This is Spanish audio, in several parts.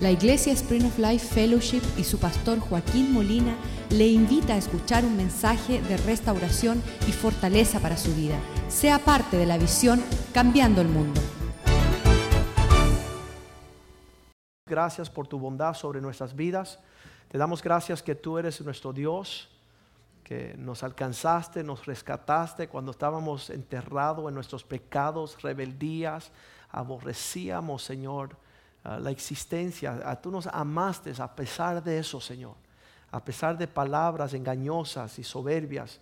La Iglesia Spring of Life Fellowship y su pastor Joaquín Molina le invita a escuchar un mensaje de restauración y fortaleza para su vida. Sea parte de la visión Cambiando el Mundo. Gracias por tu bondad sobre nuestras vidas. Te damos gracias que tú eres nuestro Dios, que nos alcanzaste, nos rescataste cuando estábamos enterrados en nuestros pecados, rebeldías, aborrecíamos, Señor la existencia. tú nos amaste a pesar de eso, Señor. A pesar de palabras engañosas y soberbias,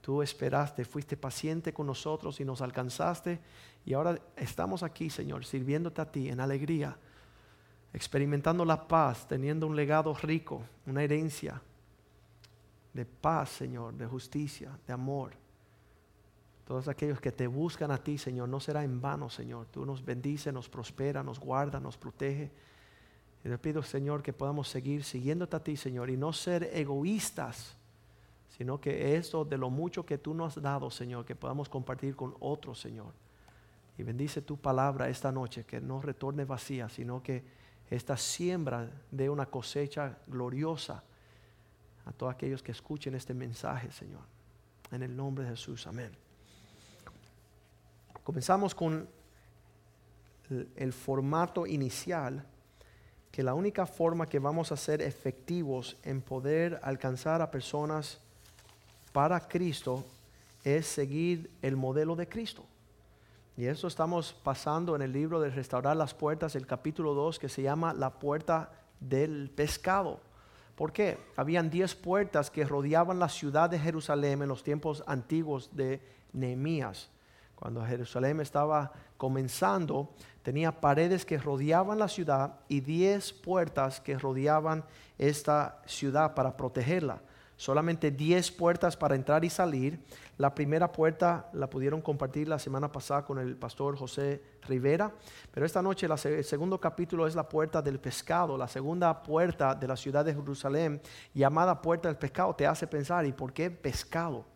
tú esperaste, fuiste paciente con nosotros y nos alcanzaste. Y ahora estamos aquí, Señor, sirviéndote a ti en alegría, experimentando la paz, teniendo un legado rico, una herencia de paz, Señor, de justicia, de amor. Todos aquellos que te buscan a ti, Señor, no será en vano, Señor. Tú nos bendices, nos prospera, nos guarda, nos protege. Y te pido, Señor, que podamos seguir siguiéndote a ti, Señor, y no ser egoístas, sino que esto de lo mucho que tú nos has dado, Señor, que podamos compartir con otros, Señor. Y bendice tu palabra esta noche, que no retorne vacía, sino que esta siembra dé una cosecha gloriosa a todos aquellos que escuchen este mensaje, Señor. En el nombre de Jesús, amén. Comenzamos con el, formato inicial, que la única forma que vamos a ser efectivos en poder alcanzar a personas para Cristo es seguir el modelo de Cristo. Y eso estamos pasando en el libro de Restaurar las Puertas, el capítulo 2, que se llama La Puerta del Pescado. ¿Por qué? Habían diez puertas que rodeaban la ciudad de Jerusalén en los tiempos antiguos de Nehemías. Cuando Jerusalén estaba comenzando, tenía paredes que rodeaban la ciudad y diez puertas que rodeaban esta ciudad para protegerla. Solamente diez puertas para entrar y salir. La primera puerta la pudieron compartir la semana pasada con el pastor José Rivera, pero esta noche el segundo capítulo es la puerta del pescado, la segunda puerta de la ciudad de Jerusalén, llamada puerta del pescado, te hace pensar, ¿y por qué pescado?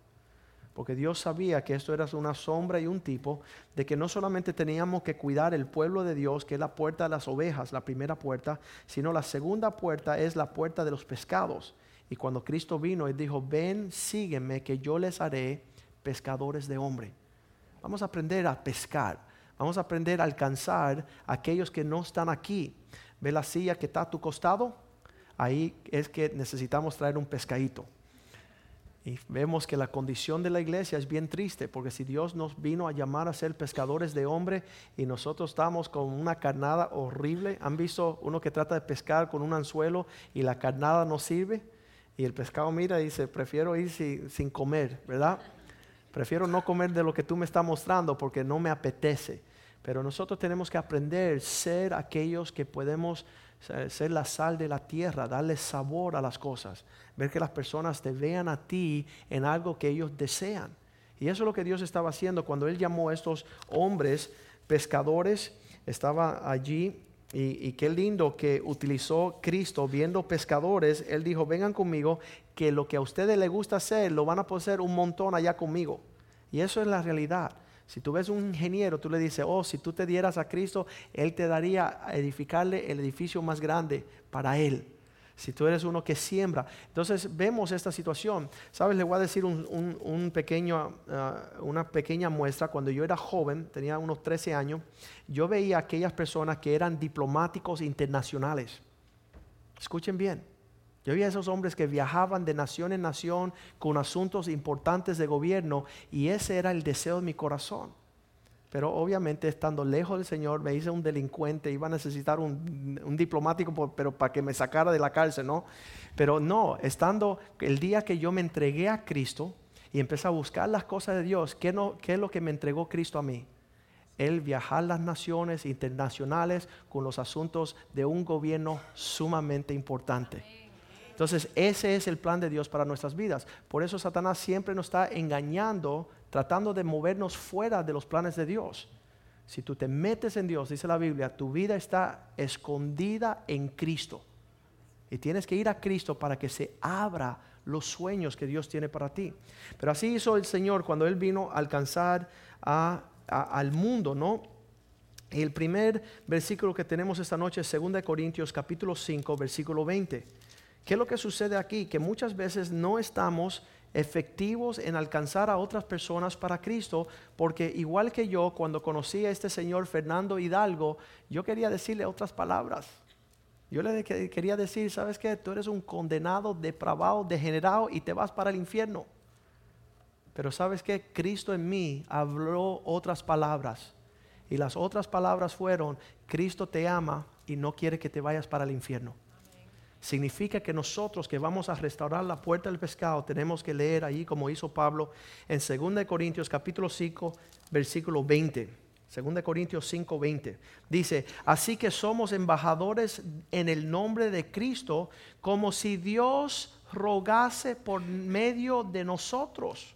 Porque Dios sabía que esto era una sombra y un tipo de que no solamente teníamos que cuidar el pueblo de Dios, que es la puerta de las ovejas, la primera puerta, sino la segunda puerta es la puerta de los pescados. Y cuando Cristo vino, Él dijo, ven, sígueme, que yo les haré pescadores de hombre. Vamos a aprender a pescar, vamos a aprender a alcanzar a aquellos que no están aquí. ¿Ve la silla que está a tu costado? Ahí es que necesitamos traer un pescadito. Y vemos que la condición de la iglesia es bien triste, porque si Dios nos vino a llamar a ser pescadores de hombre y nosotros estamos con una carnada horrible, ¿han visto uno que trata de pescar con un anzuelo y la carnada no sirve? Y el pescado mira y dice, prefiero ir sin, comer, ¿verdad? Prefiero no comer de lo que tú me estás mostrando porque no me apetece. Pero nosotros tenemos que aprender a ser aquellos que podemos ser la sal de la tierra, darle sabor a las cosas, ver que las personas te vean a ti en algo que ellos desean. Y eso es lo que Dios estaba haciendo cuando Él llamó a estos hombres pescadores, estaba allí y, qué lindo que utilizó Cristo viendo pescadores, Él dijo, vengan conmigo, que lo que a ustedes les gusta hacer, lo van a poder un montón allá conmigo. Y eso es la realidad. Si tú ves un ingeniero, tú le dices, oh, si tú te dieras a Cristo, Él te daría a edificarle el edificio más grande para Él. Si tú eres uno que siembra. Entonces vemos esta situación. Sabes, le voy a decir un, pequeño, ah, una pequeña muestra. Cuando yo era joven, tenía unos 13 años, yo veía a aquellas personas que eran diplomáticos internacionales. Escuchen bien. Yo vi esos hombres que viajaban de nación en nación con asuntos importantes de gobierno y ese era el deseo de mi corazón. Pero obviamente estando lejos del Señor me hice un delincuente, iba a necesitar un, diplomático, pero para que me sacara de la cárcel, ¿no? Pero no, estando el día que yo me entregué a Cristo y empecé a buscar las cosas de Dios, ¿qué, no, es lo que me entregó Cristo a mí? El viajar las naciones internacionales con los asuntos de un gobierno sumamente importante. Entonces, ese es el plan de Dios para nuestras vidas. Por eso Satanás siempre nos está engañando, tratando de movernos fuera de los planes de Dios. Si tú te metes en Dios, dice la Biblia, tu vida está escondida en Cristo. Y tienes que ir a Cristo para que se abra los sueños que Dios tiene para ti. Pero así hizo el Señor cuando Él vino a alcanzar al mundo, ¿no? El primer versículo que tenemos esta noche es 2 Corintios capítulo 5, versículo 20. ¿Qué es lo que sucede aquí? Que muchas veces no estamos efectivos en alcanzar a otras personas para Cristo, porque igual que yo, cuando conocí a este señor Fernando Hidalgo, yo quería decirle otras palabras. Yo le quería decir, ¿sabes qué? Tú eres un condenado, depravado, degenerado y te vas para el infierno. Pero ¿sabes qué? Cristo en mí habló otras palabras. Y las otras palabras fueron, Cristo te ama y no quiere que te vayas para el infierno. Significa que nosotros que vamos a restaurar la puerta del pescado tenemos que leer ahí como hizo Pablo en 2 Corintios capítulo 5 versículo 20. 2 Corintios 5, 20. Dice, así que somos embajadores en el nombre de Cristo, como si Dios rogase por medio de nosotros,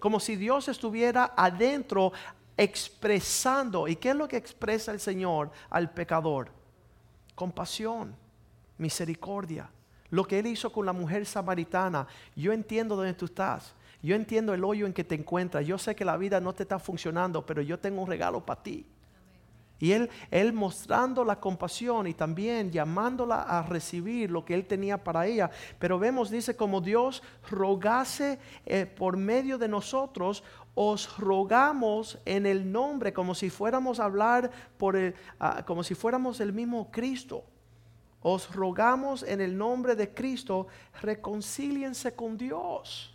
como si Dios estuviera adentro expresando. ¿Y qué es lo que expresa el Señor al pecador? Compasión, misericordia. Lo que Él hizo con la mujer samaritana, yo entiendo dónde tú estás. Yo entiendo el hoyo en que te encuentras. Yo sé que la vida no te está funcionando, pero yo tengo un regalo para ti. Y él, él mostrando la compasión y también llamándola a recibir lo que él tenía para ella. Pero vemos, dice, como Dios rogase eh, por medio de nosotros, os rogamos en el nombre, como si fuéramos a hablar por el, ah, como si fuéramos el mismo Cristo. Os rogamos en el nombre de Cristo, reconcíliense con Dios.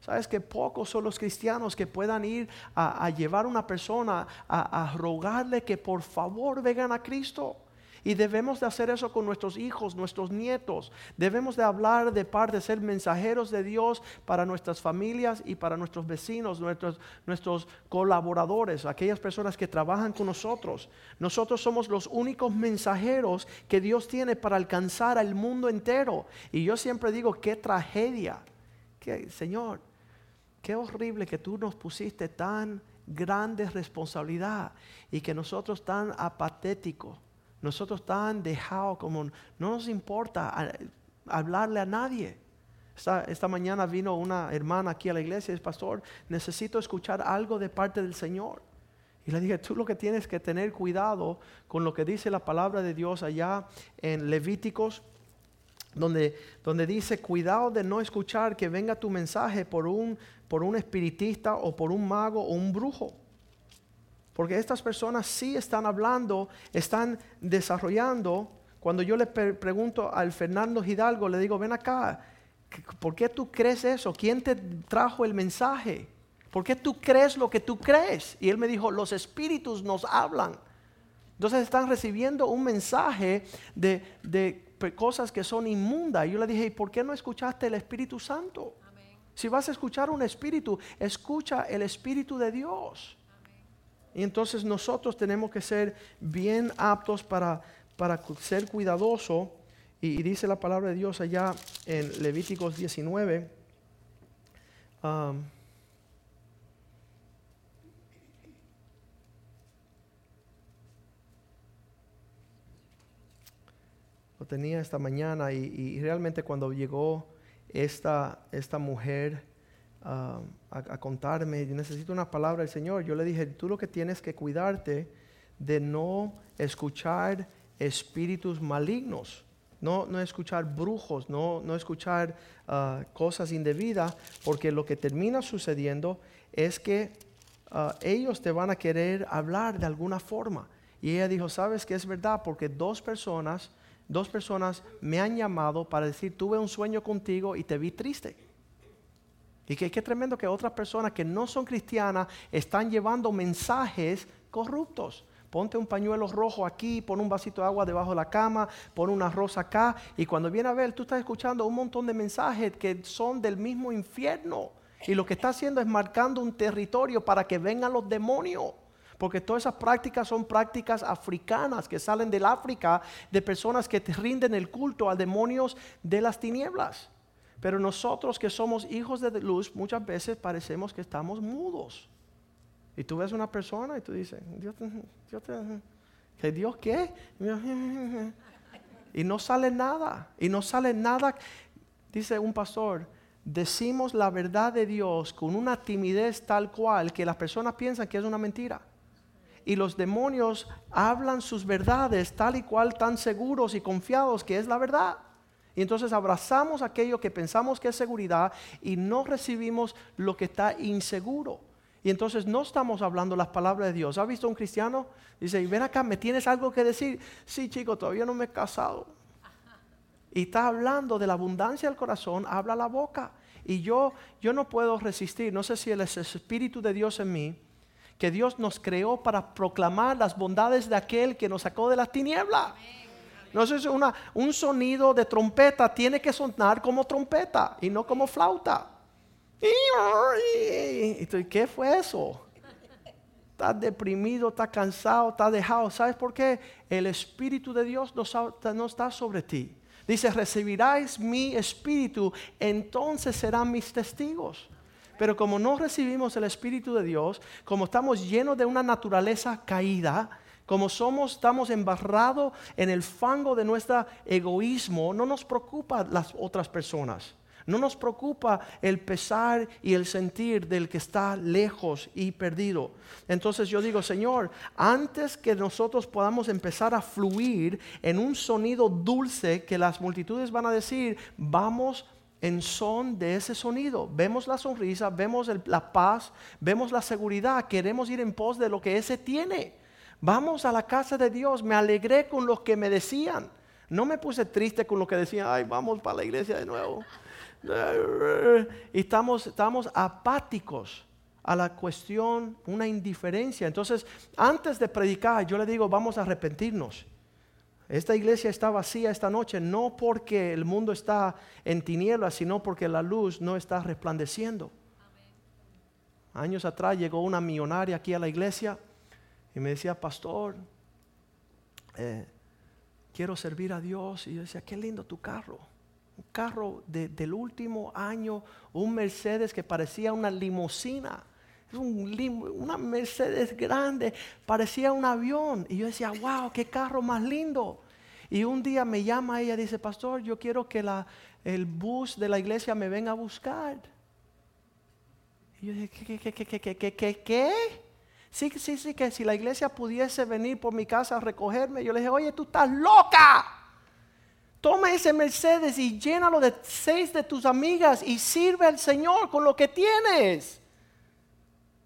Sabes que pocos son los cristianos que puedan ir a, llevar a una persona a, rogarle que por favor vengan a Cristo. Y debemos de hacer eso con nuestros hijos, nuestros nietos. Debemos de hablar de parte, de ser mensajeros de Dios para nuestras familias y para nuestros vecinos, nuestros, nuestros colaboradores, aquellas personas que trabajan con nosotros. Nosotros somos los únicos mensajeros que Dios tiene para alcanzar al mundo entero. Y yo siempre digo, qué tragedia. Que, Señor, Qué horrible que tú nos pusiste tan grande responsabilidad y que nosotros tan apatéticos, nosotros tan dejados como no nos importa hablarle a nadie. Esta, mañana vino una hermana aquí a la iglesia y dice, pastor, necesito escuchar algo de parte del Señor. Y le dije, tú lo que tienes que tener cuidado con lo que dice la palabra de Dios allá en Levíticos donde, donde dice, cuidado de no escuchar que venga tu mensaje por un, por un espiritista o por un mago o un brujo. Porque estas personas sí están hablando, están desarrollando. Cuando yo le pregunto al Fernando Hidalgo, le digo, ven acá, ¿por qué tú crees eso? ¿Quién te trajo el mensaje? ¿Por qué tú crees lo que tú crees? Y él me dijo, los espíritus nos hablan. Entonces están recibiendo un mensaje de, de cosas que son inmundas. Y yo le dije, ¿y por qué no escuchaste el Espíritu Santo? Si vas a escuchar un espíritu, escucha el Espíritu de Dios. Y entonces nosotros tenemos que ser bien aptos para, para ser cuidadoso. Y, dice la palabra de Dios allá en Levíticos 19. lo tenía esta mañana y, realmente cuando llegó esta, esta mujer a, contarme, necesito una palabra del Señor, yo le dije, tú lo que tienes que cuidarte de no escuchar espíritus malignos. No, no escuchar brujos, no, no escuchar ah, cosas indebidas, porque lo que termina sucediendo es que ah, ellos te van a querer hablar de alguna forma. Y ella dijo, sabes que es verdad, porque dos personas dos personas me han llamado para decir, tuve un sueño contigo y te vi triste. Y que qué tremendo que otras personas que no son cristianas están llevando mensajes corruptos. Ponte un pañuelo rojo aquí, pon un vasito de agua debajo de la cama, pon una rosa acá. Y cuando viene a ver, tú estás escuchando un montón de mensajes que son del mismo infierno. Y lo que está haciendo es marcando un territorio para que vengan los demonios. Porque todas esas prácticas son prácticas africanas que salen del África de personas que te rinden el culto a demonios de las tinieblas. Pero nosotros que somos hijos de luz muchas veces parecemos que estamos mudos. Y tú ves una persona y tú dices, Dios, Dios ¿que Dios qué? Y no sale nada. Y no sale nada. Dice un pastor, decimos la verdad de Dios con una timidez tal cual que las personas piensan que es una mentira. y los demonios hablan sus verdades tal y cual tan seguros y confiados que es la verdad. Y entonces abrazamos aquello que pensamos que es seguridad y no recibimos lo que está inseguro. Y entonces no estamos hablando las palabras de Dios. ¿Ha visto un cristiano? Dice, ven acá, ¿me tienes algo que decir? Sí, chico, todavía no me he casado. Y está hablando de la abundancia del corazón, habla la boca. Y yo, yo no puedo resistir, no sé si el Espíritu de Dios en mí, que Dios nos creó para proclamar las bondades de aquel que nos sacó de las tinieblas. No una, un sonido de trompeta tiene que sonar como trompeta y no como flauta. ¿Qué fue eso? Estás deprimido, estás cansado, estás dejado. ¿Sabes por qué? El Espíritu de Dios no está sobre ti. Dice, recibiráis mi Espíritu, entonces serán mis testigos. Pero como no recibimos el Espíritu de Dios, como estamos llenos de una naturaleza caída, como somos, estamos embarrados en el fango de nuestro egoísmo, no nos preocupa las otras personas. No nos preocupa el pesar y el sentir del que está lejos y perdido. Entonces yo digo, Señor, antes que nosotros podamos empezar a fluir en un sonido dulce que las multitudes van a decir, vamos en son de ese sonido. Vemos la sonrisa, vemos la paz, vemos la seguridad, queremos ir en pos de lo que ese tiene. Vamos a la casa de Dios, me alegré con lo que me decían. No me puse triste con lo que decían, ay, vamos para la iglesia de nuevo. Y estamos, estamos apáticos a la cuestión, una indiferencia. Entonces, antes de predicar, yo le digo, vamos a arrepentirnos. Esta iglesia está vacía esta noche no porque el mundo está en tinieblas, sino porque la luz no está resplandeciendo. Años atrás llegó una millonaria aquí a la iglesia y me decía, pastor, eh, quiero servir a Dios. Y yo decía, qué lindo tu carro. Un carro del último año, un Mercedes que parecía una limusina. Un, una Mercedes grande, parecía un avión. Y yo decía, wow, qué carro más lindo. Y un día me llama ella y dice, pastor, yo quiero que la, el bus de la iglesia me venga a buscar. Y yo dije, ¿qué, qué, qué, qué, qué, qué, qué? Sí, sí, sí, que si la iglesia pudiese venir por mi casa a recogerme, yo le dije, oye, tú estás loca. Toma ese Mercedes y llénalo de seis de tus amigas y sirve al Señor con lo que tienes.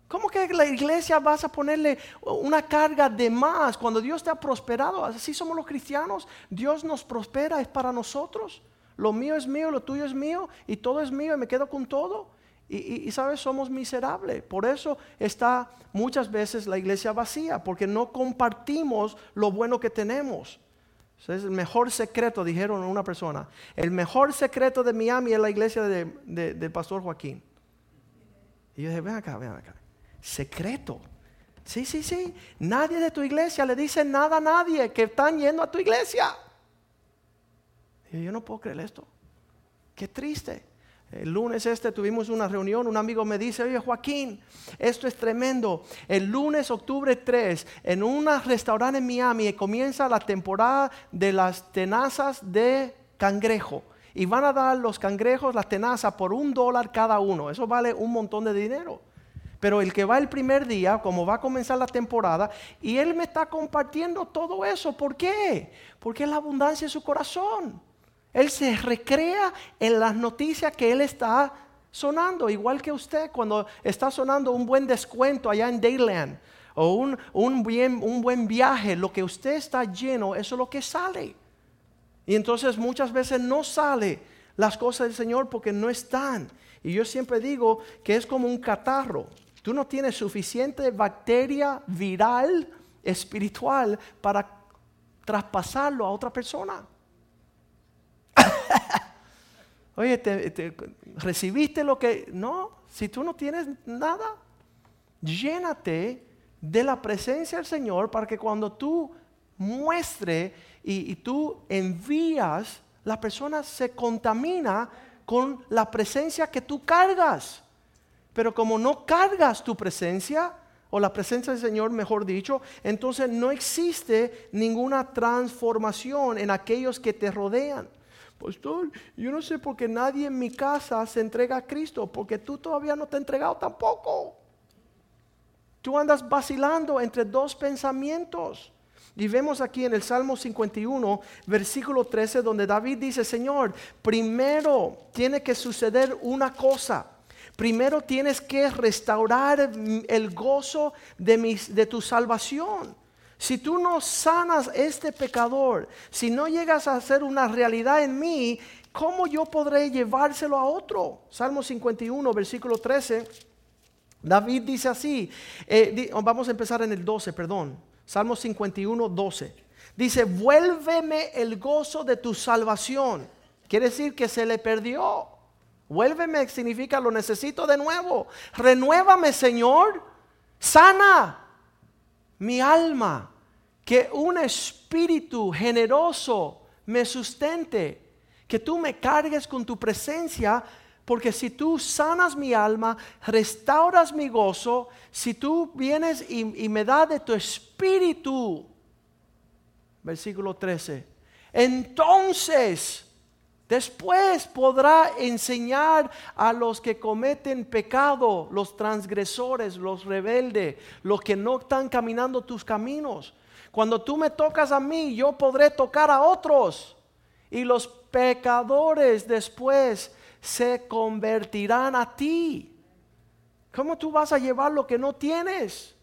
¿Cómo que la iglesia vas a ponerle una carga de más cuando Dios te ha prosperado? Así somos los cristianos. Dios nos prospera, es para nosotros. Lo mío es mío, lo tuyo es mío y todo es mío y me quedo con todo. Y, sabes, somos miserables. Por eso está muchas veces la iglesia vacía, porque no compartimos lo bueno que tenemos. es el mejor secreto, dijeron una persona. El mejor secreto de Miami es la iglesia del pastor Joaquín. Y yo dije, ven acá, ven acá secreto. Sí, sí, sí. Nadie de tu iglesia le dice nada a nadie que están yendo a tu iglesia. Y yo no puedo creer esto. Qué triste. El lunes este tuvimos una reunión, un amigo me dice, oye Joaquín, esto es tremendo. El lunes, octubre 3, en un restaurante en Miami comienza la temporada de las tenazas de cangrejo. Y van a dar los cangrejos, las tenazas, por un dólar cada uno. Eso vale un montón de dinero. Pero el que va el primer día, como va a comenzar la temporada, y él me está compartiendo todo eso. ¿Por qué? Porque es la abundancia de su corazón. Él se recrea en las noticias que él está sonando, igual que usted cuando está sonando un buen descuento allá en Dayland o un, un, bien, un buen viaje, lo que usted está lleno, eso es lo que sale. Y entonces muchas veces no sale las cosas del Señor porque no están. Y yo siempre digo que es como un catarro. Tú no tienes suficiente bacteria viral espiritual para traspasarlo a otra persona. Oye, te, recibiste lo que... No, si tú no tienes nada, llénate de la presencia del Señor para que cuando tú muestre y, y tú envías, la persona se contamina con la presencia que tú cargas. Pero como no cargas tu presencia, o la presencia del Señor, mejor dicho, entonces no existe ninguna transformación en aquellos que te rodean. Pastor, yo no sé por qué nadie en mi casa se entrega a Cristo, porque tú todavía no te has entregado tampoco. Tú andas vacilando entre dos pensamientos. Y vemos aquí en el Salmo 51, versículo 13, donde David dice, Señor, primero tiene que suceder una cosa. Primero tienes que restaurar el gozo de, de tu salvación. Si tú no sanas este pecador, si no llegas a hacer una realidad en mí, ¿cómo yo podré llevárselo a otro? Salmo 51, versículo 13. David dice así, eh, vamos a empezar en el 12, perdón. Salmo 51, 12. Dice, vuélveme el gozo de tu salvación. Quiere decir que se le perdió. Vuélveme significa lo necesito de nuevo. Renuévame, Señor. Sana mi alma. Que un espíritu generoso me sustente. Que tú me cargues con tu presencia porque si tú sanas mi alma, restauras mi gozo, si tú vienes y, me das de tu espíritu, versículo 13, entonces después podrá enseñar a los que cometen pecado, los transgresores, los rebeldes, los que no están caminando tus caminos. Cuando tú me tocas a mí, yo podré tocar a otros. Y los pecadores después se convertirán a ti. ¿Cómo tú vas a llevar lo que no tienes?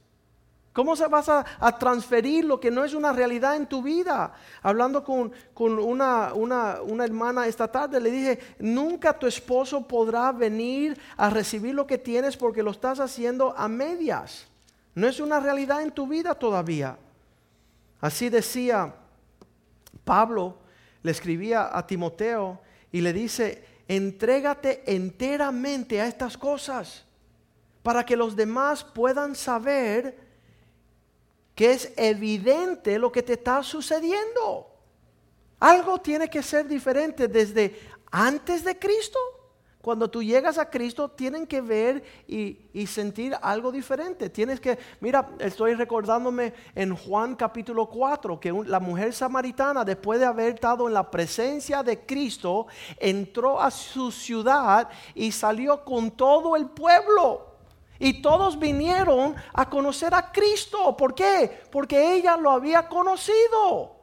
¿Cómo se vas a, transferir lo que no es una realidad en tu vida? Hablando con, una, una, hermana esta tarde, le dije, nunca tu esposo podrá venir a recibir lo que tienes porque lo estás haciendo a medias. No es una realidad en tu vida todavía. Así decía Pablo, le escribía a Timoteo y le dice, entrégate enteramente a estas cosas para que los demás puedan saber que es evidente lo que te está sucediendo. Algo tiene que ser diferente desde antes de Cristo cuando tú llegas a Cristo, tienen que ver y, sentir algo diferente. Tienes que, mira, estoy recordándome en Juan capítulo 4, que la mujer samaritana, después de haber estado en la presencia de Cristo, entró a su ciudad y salió con todo el pueblo. Y todos vinieron a conocer a Cristo. ¿Por qué? Porque ella lo había conocido.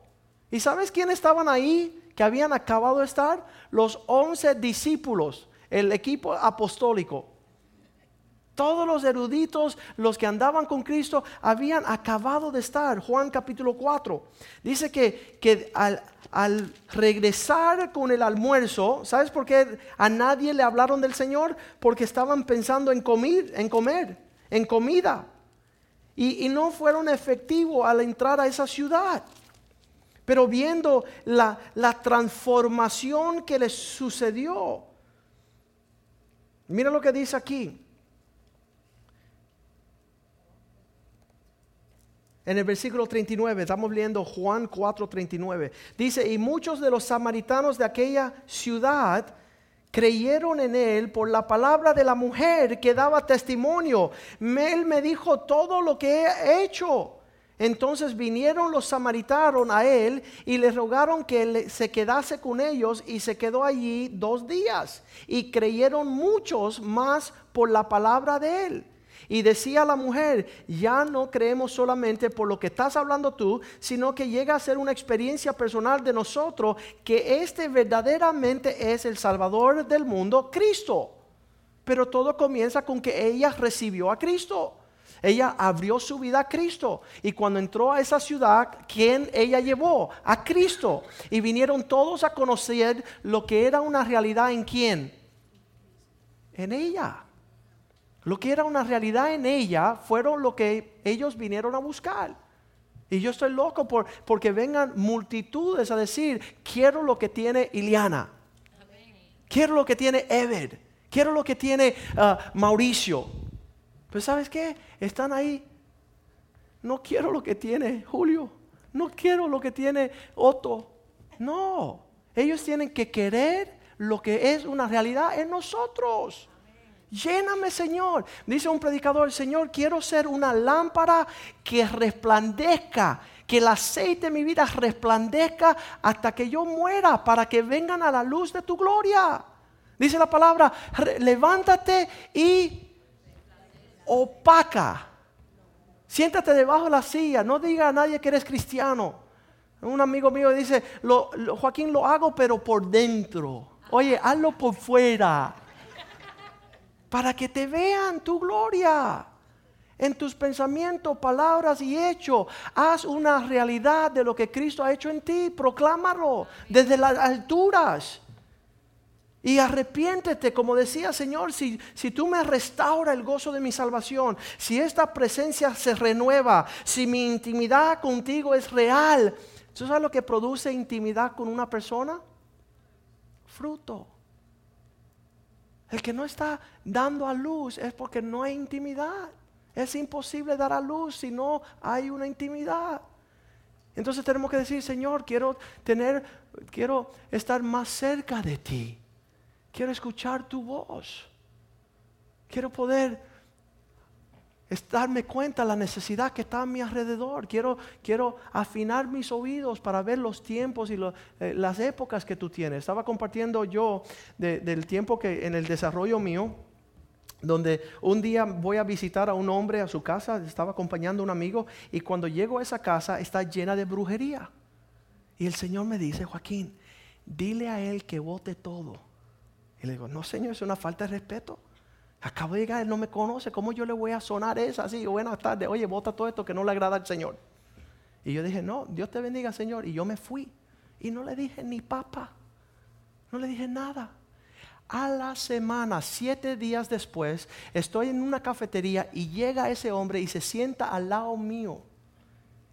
¿Y sabes quién estaban ahí? Que habían acabado de estar. Los once discípulos el equipo apostólico. Todos los eruditos, los que andaban con Cristo, habían acabado de estar. Juan capítulo 4. Dice que, que al, al, regresar con el almuerzo, ¿sabes por qué a nadie le hablaron del Señor? Porque estaban pensando en comer, en comer, en comida. Y, y no fueron efectivos al entrar a esa ciudad. Pero viendo la, la transformación que les sucedió, Mira lo que dice aquí. En el versículo 39, estamos leyendo Juan 4, 39. Dice, y muchos de los samaritanos de aquella ciudad creyeron en él por la palabra de la mujer que daba testimonio. Él me dijo todo lo que he hecho. Entonces vinieron los samaritanos a él y le rogaron que se quedase con ellos y se quedó allí dos días. Y creyeron muchos más por la palabra de él. Y decía la mujer, ya no creemos solamente por lo que estás hablando tú, sino que llega a ser una experiencia personal de nosotros que este verdaderamente es el Salvador del mundo, Cristo. Pero todo comienza con que ella recibió a Cristo. Ella abrió su vida a Cristo. Y cuando entró a esa ciudad, ¿quién ella llevó? A Cristo. Y vinieron todos a conocer lo que era una realidad en quién? En ella. Lo que era una realidad en ella fueron lo que ellos vinieron a buscar. Y yo estoy loco por, porque vengan multitudes a decir, quiero lo que tiene Iliana. Quiero lo que tiene Ever. Quiero lo que tiene ah, Mauricio. Pues sabes qué? Están ahí. No quiero lo que tiene Julio. No quiero lo que tiene Otto. No. Ellos tienen que querer lo que es una realidad en nosotros. Lléname, Señor. Dice un predicador, Señor, quiero ser una lámpara que resplandezca, que el aceite de mi vida resplandezca hasta que yo muera, para que vengan a la luz de tu gloria. Dice la palabra, levántate y opaca Siéntate debajo de la silla, no diga a nadie que eres cristiano. Un amigo mío dice, Joaquín, lo hago pero por dentro. Oye, hazlo por fuera. Para que te vean tu gloria en tus pensamientos, palabras y hechos. Haz una realidad de lo que Cristo ha hecho en ti. Proclámalo desde las alturas. Y arrepiéntete, como decía Señor, si, si tú me restaura el gozo de mi salvación, si esta presencia se renueva, si mi intimidad contigo es real, ¿tú sabes lo que produce intimidad con una persona? Fruto. El que no está dando a luz es porque no hay intimidad. Es imposible dar a luz si no hay una intimidad. Entonces tenemos que decir, Señor, quiero tener, quiero estar más cerca de ti. Quiero escuchar tu voz. Quiero poder darme cuenta de la necesidad que está a mi alrededor. Quiero, quiero afinar mis oídos para ver los tiempos y eh, las épocas que tú tienes. Estaba compartiendo yo del tiempo que en el desarrollo mío donde un día voy a visitar a un hombre a su casa, estaba acompañando a un amigo, y cuando llego a esa casa está llena de brujería. Y el Señor me dice, Joaquín, dile a él que vote todo. Le digo, no Señor, es una falta de respeto. Acabo de llegar, él no me conoce, ¿cómo yo le voy a sonar esa así? Buenas tardes, oye, vota todo esto que no le agrada al Señor. Y yo dije, no, Dios te bendiga, Señor. Y yo me fui. Y no le dije ni papa, no le dije nada. A la semana, siete días después, estoy en una cafetería y llega ese hombre y se sienta al lado mío.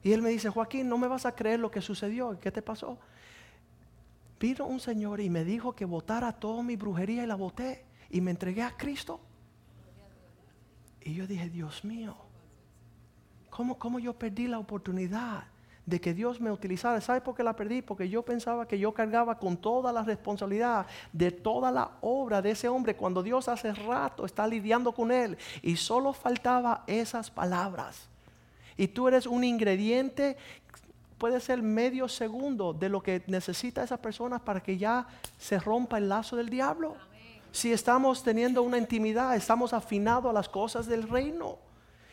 Y él me dice, Joaquín, no me vas a creer lo que sucedió. ¿Qué te pasó? Vino un señor y me dijo que votara toda mi brujería y la voté. Y me entregué a Cristo. Y yo dije, Dios mío, ¿cómo, cómo yo perdí la oportunidad de que Dios me utilizara. ¿Sabe por qué la perdí? Porque yo pensaba que yo cargaba con toda la responsabilidad de toda la obra de ese hombre cuando Dios hace rato está lidiando con él y solo faltaba esas palabras. Y tú eres un ingrediente, puede ser medio segundo de lo que necesita esa persona para que ya se rompa el lazo del diablo. Si estamos teniendo una intimidad, estamos afinados a las cosas del reino.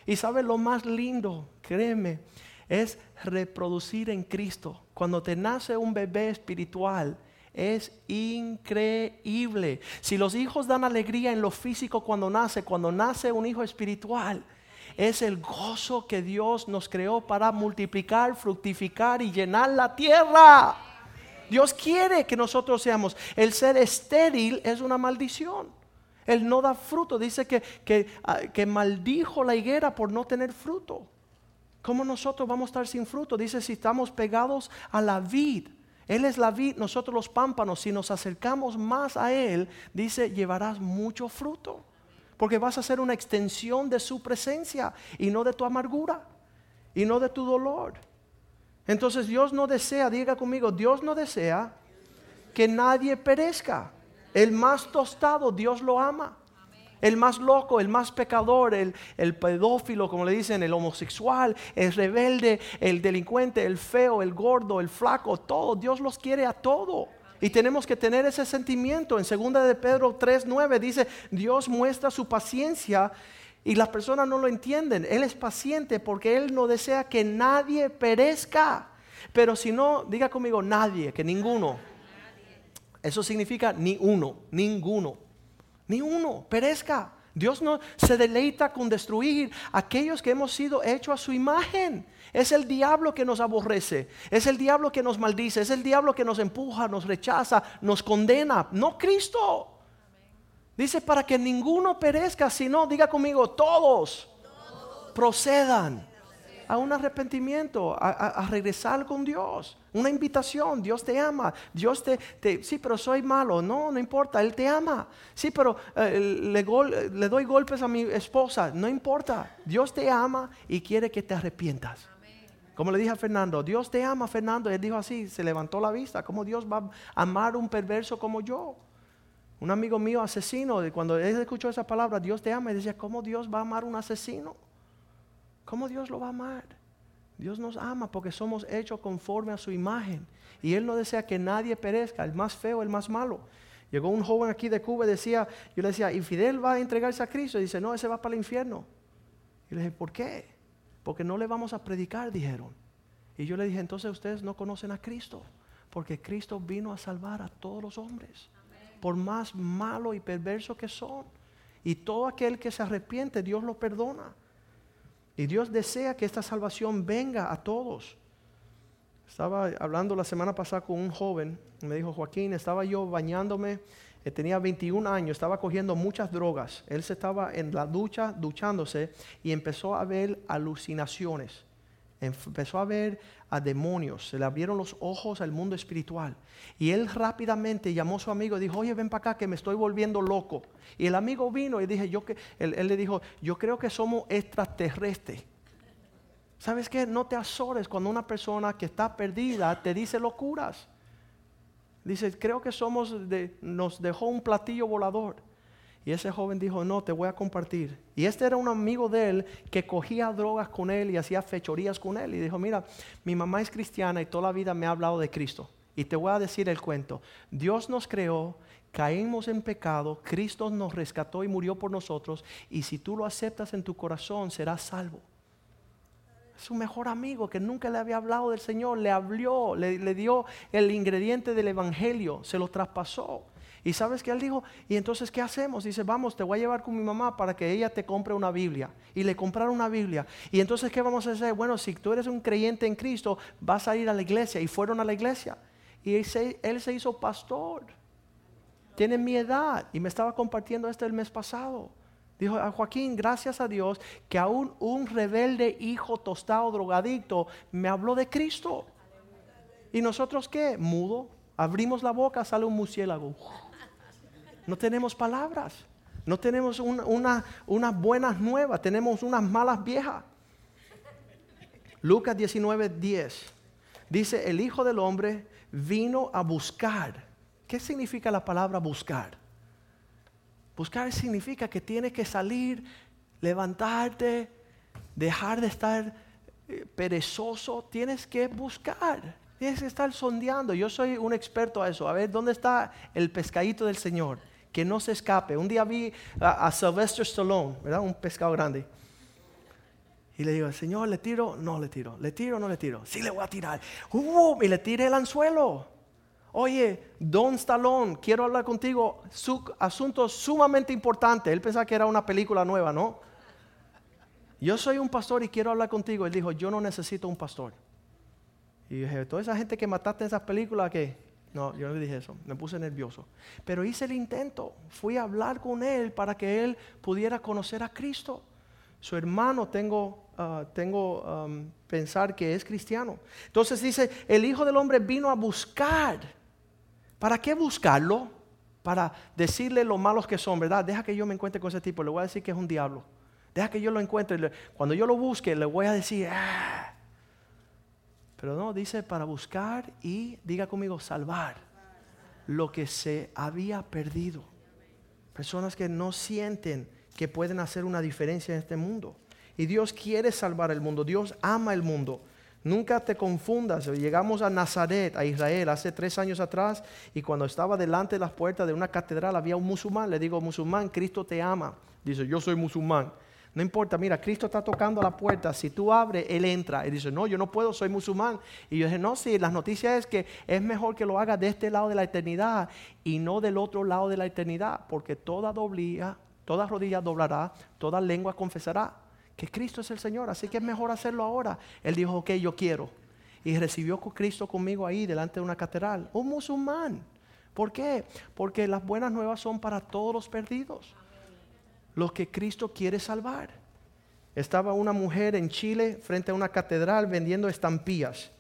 Y sabe lo más lindo, créeme, es reproducir en Cristo. Cuando te nace un bebé espiritual, es increíble. Si los hijos dan alegría en lo físico cuando nace, cuando nace un hijo espiritual, es el gozo que Dios nos creó para multiplicar, fructificar y llenar la tierra. Dios quiere que nosotros seamos. El ser estéril es una maldición. El no da fruto. Dice que, que, ah, que maldijo la higuera por no tener fruto. ¿Cómo nosotros vamos a estar sin fruto? Dice, si estamos pegados a la vid, Él es la vid, nosotros los pámpanos, si nos acercamos más a Él, dice, llevarás mucho fruto. Porque vas a ser una extensión de su presencia y no de tu amargura y no de tu dolor. Entonces Dios no desea, diga conmigo, Dios no desea que nadie perezca. El más tostado, Dios lo ama. El más loco, el más pecador, el, el, pedófilo, como le dicen, el homosexual, el rebelde, el delincuente, el feo, el gordo, el flaco, todo. Dios los quiere a todo. Y tenemos que tener ese sentimiento. En 2 de Pedro 3:9 dice, Dios muestra su paciencia y las personas no lo entienden. Él es paciente porque Él no desea que nadie perezca. Pero si no, diga conmigo, nadie, que ninguno. Eso significa ni uno, ninguno. Ni uno perezca. Dios no se deleita con destruir aquellos que hemos sido hechos a su imagen. Es el diablo que nos aborrece, es el diablo que nos maldice, es el diablo que nos empuja, nos rechaza, nos condena, no Cristo. Dice para que ninguno perezca, sino, diga conmigo, todos, procedan a un arrepentimiento, a, regresar con Dios. Una invitación, Dios te ama, Dios te, sí, pero soy malo, no, no importa, Él te ama. Sí, pero eh, le, le doy golpes a mi esposa, no importa, Dios te ama y quiere que te arrepientas. Como le dije a Fernando, Dios te ama, Fernando. Él dijo así, se levantó la vista. ¿Cómo Dios va a amar un perverso como yo? Un amigo mío asesino, cuando él escuchó esa palabra, Dios te ama, y decía, ¿cómo Dios va a amar un asesino? ¿Cómo Dios lo va a amar? Dios nos ama porque somos hechos conforme a su imagen. Y Él no desea que nadie perezca, el más feo, el más malo. Llegó un joven aquí de Cuba y decía, yo le decía, ¿y Fidel va a entregarse a Cristo? Y dice, no, ese va para el infierno. Y le dije, ¿por qué? porque no le vamos a predicar, dijeron. Y yo le dije, entonces ustedes no conocen a Cristo, porque Cristo vino a salvar a todos los hombres, por más malo y perverso que son. Y todo aquel que se arrepiente, Dios lo perdona. Y Dios desea que esta salvación venga a todos. Estaba hablando la semana pasada con un joven, me dijo, Joaquín, estaba yo bañándome, eh, tenía 21 años, estaba cogiendo muchas drogas. Él se estaba en la ducha, duchándose, y empezó a ver alucinaciones. Empezó a ver a demonios, se le abrieron los ojos al mundo espiritual. Y él rápidamente llamó a su amigo y dijo, oye, ven para acá que me estoy volviendo loco. Y el amigo vino y dije, yo que, él, le dijo, yo creo que somos extraterrestres. ¿Sabes qué? No te azores cuando una persona que está perdida te dice locuras. Dice, creo que somos de, nos dejó un platillo volador. Y ese joven dijo, no, te voy a compartir. Y este era un amigo de él que cogía drogas con él y hacía fechorías con él. Y dijo, mira, mi mamá es cristiana y toda la vida me ha hablado de Cristo. Y te voy a decir el cuento. Dios nos creó, caímos en pecado, Cristo nos rescató y murió por nosotros. Y si tú lo aceptas en tu corazón, serás salvo su mejor amigo que nunca le había hablado del Señor, le habló, le, dio el ingrediente del Evangelio, se lo traspasó. Y sabes que él dijo, y entonces ¿qué hacemos? Dice, vamos, te voy a llevar con mi mamá para que ella te compre una Biblia. Y le compraron una Biblia. Y entonces ¿qué vamos a hacer? Bueno, si tú eres un creyente en Cristo, vas a ir a la iglesia. Y fueron a la iglesia. Y él se, hizo pastor. Tiene mi edad. Y me estaba compartiendo esto el mes pasado. Dijo a Joaquín, gracias a Dios que aún un rebelde hijo tostado, drogadicto, me habló de Cristo. ¿Y nosotros qué? Mudo. Abrimos la boca, sale un murciélago. No tenemos palabras. No tenemos una, unas buenas nuevas, tenemos unas malas viejas. Lucas 19, 10. Dice, el Hijo del Hombre vino a buscar. ¿Qué significa la palabra buscar? Buscar significa que tienes que salir, levantarte, dejar de estar eh, perezoso. Tienes que buscar, tienes que estar sondeando. Yo soy un experto a eso. A ver, ¿dónde está el pescadito del Señor? Que no se escape. Un día vi a, Sylvester Stallone, ¿verdad? Un pescado grande. Y le digo, Señor, ¿le tiro? No le tiro. ¿Le tiro no le tiro? Sí, le voy a tirar. y le tiré el anzuelo. Oye, Don Stallone, quiero hablar contigo, su asunto sumamente importante. Él pensaba que era una película nueva, ¿no? Yo soy un pastor y quiero hablar contigo. Él dijo, yo no necesito un pastor. Y dije, toda esa gente que mataste en esas películas, ¿qué? No, yo no le dije eso, me puse nervioso. Pero hice el intento, fui a hablar con él para que él pudiera conocer a Cristo. Su hermano tengo, ah, tengo pensar que es cristiano. Entonces dice, el Hijo del Hombre vino a buscar ¿Para qué buscarlo? Para decirle lo malos que son, ¿verdad? Deja que yo me encuentre con ese tipo, le voy a decir que es un diablo. Deja que yo lo encuentre. Cuando yo lo busque, le voy a decir, ah". Pero no, dice para buscar y, diga conmigo, salvar lo que se había perdido. Personas que no sienten que pueden hacer una diferencia en este mundo. Y Dios quiere salvar el mundo, Dios ama el mundo. Nunca te confundas. Llegamos a Nazaret, a Israel, hace tres años atrás, y cuando estaba delante de las puertas de una catedral había un musulmán. Le digo, musulmán, Cristo te ama. Dice, yo soy musulmán. No importa, mira, Cristo está tocando la puerta. Si tú abres, Él entra. Y dice, no, yo no puedo, soy musulmán. Y yo dije, no, sí, las noticias es que es mejor que lo haga de este lado de la eternidad y no del otro lado de la eternidad, porque toda doblía, toda rodilla doblará, toda lengua confesará que Cristo es el Señor, así que es mejor hacerlo ahora. Él dijo, ok, yo quiero. Y recibió a Cristo conmigo ahí delante de una catedral. Un musulmán. ¿Por qué? Porque las buenas nuevas son para todos los perdidos. Los que Cristo quiere salvar. Estaba una mujer en Chile frente a una catedral vendiendo estampillas.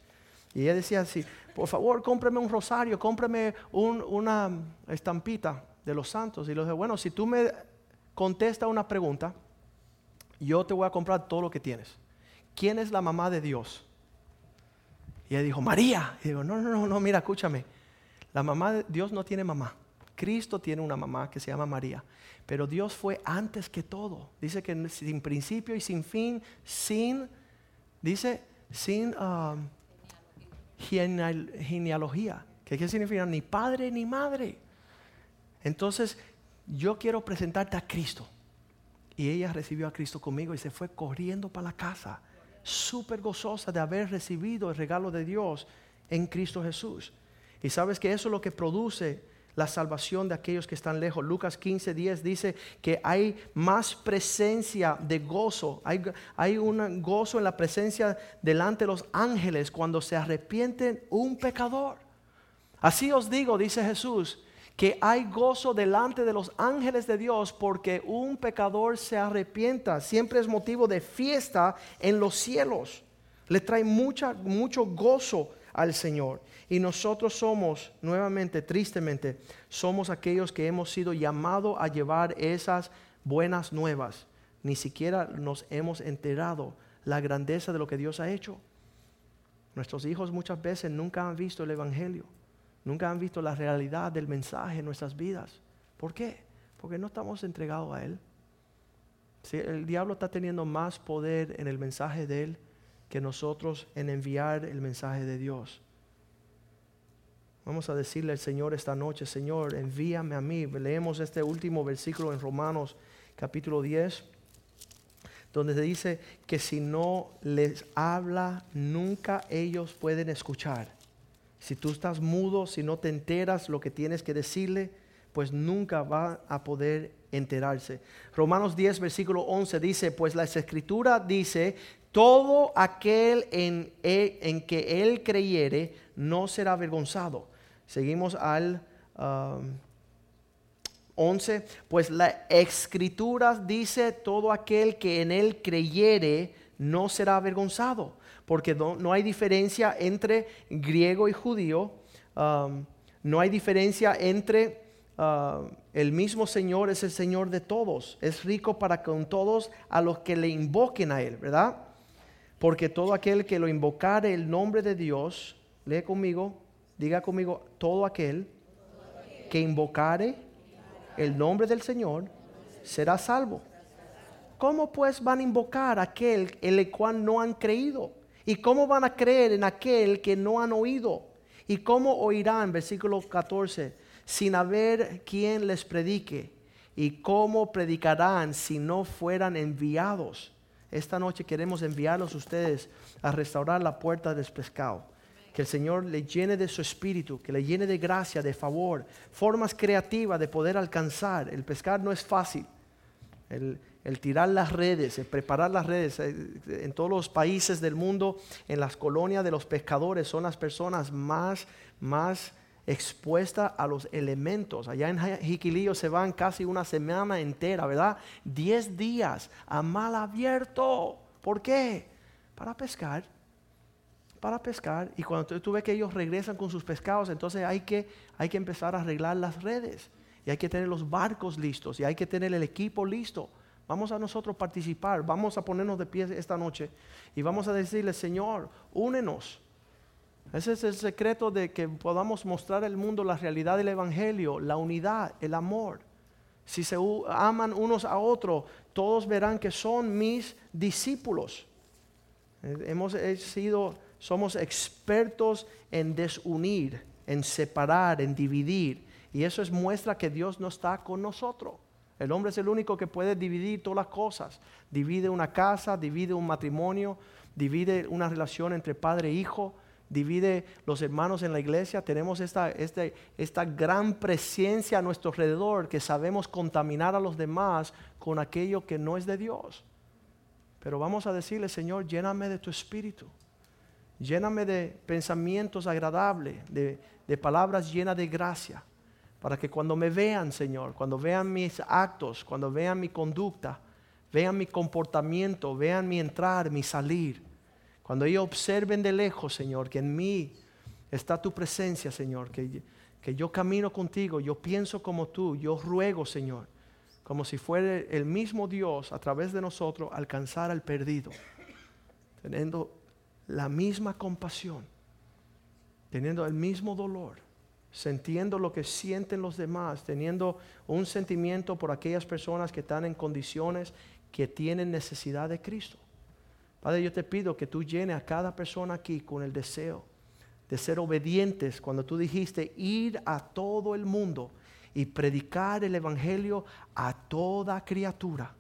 Y ella decía así, por favor, cómprame un rosario, cómprame una estampita de los santos. Y le dije, bueno, si tú me contestas una pregunta, yo te voy a comprar todo lo que tienes. ¿Quién es la mamá de Dios? Y ella dijo, María. Y digo, no, no, no, no, mira, escúchame. La mamá de Dios no tiene mamá. Cristo tiene una mamá que se llama María. Pero Dios fue antes que todo. Dice que sin principio y sin fin, sin, dice, sin um, genealogía. ¿Qué significa? Ni padre ni madre. Entonces, yo quiero presentarte a Cristo. Y ella recibió a Cristo conmigo y se fue corriendo para la casa. súper gozosa de haber recibido el regalo de Dios en Cristo Jesús. Y sabes que eso es lo que produce la salvación de aquellos que están lejos. Lucas 15, 10 dice que hay más presencia de gozo. Hay, hay un gozo en la presencia delante de los ángeles cuando se arrepienten un pecador. Así os digo, dice Jesús, que hay gozo delante de los ángeles de Dios porque un pecador se arrepienta. Siempre es motivo de fiesta en los cielos. Le trae mucha, mucho gozo al Señor. Y nosotros somos, nuevamente, tristemente, somos aquellos que hemos sido llamados a llevar esas buenas nuevas. Ni siquiera nos hemos enterado la grandeza de lo que Dios ha hecho. Nuestros hijos muchas veces nunca han visto el Evangelio, nunca han visto la realidad del mensaje en nuestras vidas. ¿Por qué? Porque no estamos entregados a Él. El diablo está teniendo más poder en el mensaje de Él que nosotros en enviar el mensaje de Dios. Vamos a decirle al Señor esta noche, Señor, envíame a mí. Leemos este último versículo en Romanos capítulo 10, donde se dice que si no les habla, nunca ellos pueden escuchar. Si tú estás mudo, si no te enteras lo que tienes que decirle, pues nunca va a poder enterarse. Romanos 10, versículo 11 dice, pues la escritura dice, todo aquel en, en que él creyere no será avergonzado. Seguimos al 11, um, pues la escritura dice, todo aquel que en él creyere no será avergonzado, porque no, hay diferencia entre griego y judío, um, no hay diferencia entre uh, el mismo Señor es el Señor de todos, es rico para con todos a los que le invoquen a Él, ¿verdad? Porque todo aquel que lo invocare el nombre de Dios, lee conmigo, diga conmigo, todo aquel que invocare el nombre del Señor será salvo. ¿Cómo pues van a invocar a aquel en el cual no han creído? ¿Y cómo van a creer en aquel que no han oído? ¿Y cómo oirán, versículo 14, sin haber quien les predique? ¿Y cómo predicarán si no fueran enviados? Esta noche queremos enviarlos a ustedes a restaurar la puerta del pescado. Que el Señor le llene de su espíritu, que le llene de gracia, de favor, formas creativas de poder alcanzar. El pescar no es fácil. El, tirar las redes, el preparar las redes. Eh, en todos los países del mundo, en las colonias de los pescadores, son las personas más, más expuesta a los elementos. Allá en Jiquilillo se van casi una semana entera, ¿verdad? Diez días a mal abierto. ¿Por qué? Para pescar. Para pescar. Y cuando tú ves que ellos regresan con sus pescados, entonces hay que, hay que empezar a arreglar las redes. Y hay que tener los barcos listos. Y hay que tener el equipo listo. Vamos a nosotros participar. Vamos a ponernos de pie esta noche. Y vamos a decirle, Señor, únenos ese es el secreto de que podamos mostrar al mundo la realidad del Evangelio, la unidad, el amor. Si se aman unos a otros, todos verán que son mis discípulos. Eh, hemos sido, somos expertos en desunir, en separar, en dividir. Y eso es muestra que Dios no está con nosotros. El hombre es el único que puede dividir todas las cosas. Divide una casa, divide un matrimonio, divide una relación entre padre e hijo divide los hermanos en la iglesia, tenemos esta, este, esta gran presencia a nuestro alrededor que sabemos contaminar a los demás con aquello que no es de Dios. Pero vamos a decirle, Señor, lléname de tu espíritu. Lléname de pensamientos agradables, de, de palabras llenas de gracia. Para que cuando me vean, Señor, cuando vean mis actos, cuando vean mi conducta, vean mi comportamiento, vean mi entrar, mi salir, cuando ellos observen de lejos, Señor, que en mí está tu presencia, Señor, que, que yo camino contigo, yo pienso como tú, yo ruego, Señor, como si fuera el mismo Dios a través de nosotros alcanzar al perdido, teniendo la misma compasión, teniendo el mismo dolor, sintiendo lo que sienten los demás, teniendo un sentimiento por aquellas personas que están en condiciones que tienen necesidad de Cristo. Padre, yo te pido que tú llenes a cada persona aquí con el deseo de ser obedientes cuando tú dijiste ir a todo el mundo y predicar el Evangelio a toda criatura.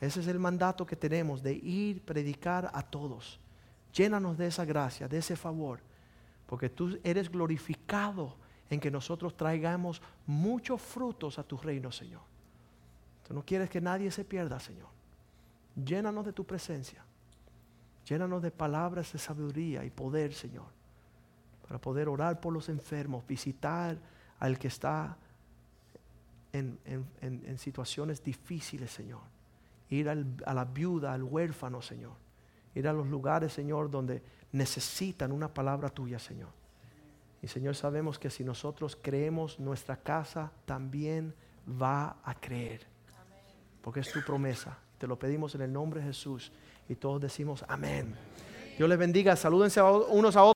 Ese es el mandato que tenemos de ir, predicar a todos. Llénanos de esa gracia, de ese favor, porque tú eres glorificado en que nosotros traigamos muchos frutos a tu reino, Señor. Tú no quieres que nadie se pierda, Señor. Llénanos de tu presencia. Llénanos de palabras de sabiduría y poder, Señor, para poder orar por los enfermos, visitar al que está en, situaciones difíciles, Señor. Ir a la viuda, al huérfano, Señor. Ir a los lugares, Señor, donde necesitan una palabra tuya, Señor. Y Señor, sabemos que si nosotros creemos, nuestra casa también va a creer. Porque es tu promesa. Te lo pedimos en el nombre de Jesús. Y todos decimos amén. Dios les bendiga. Salúdense unos a otros.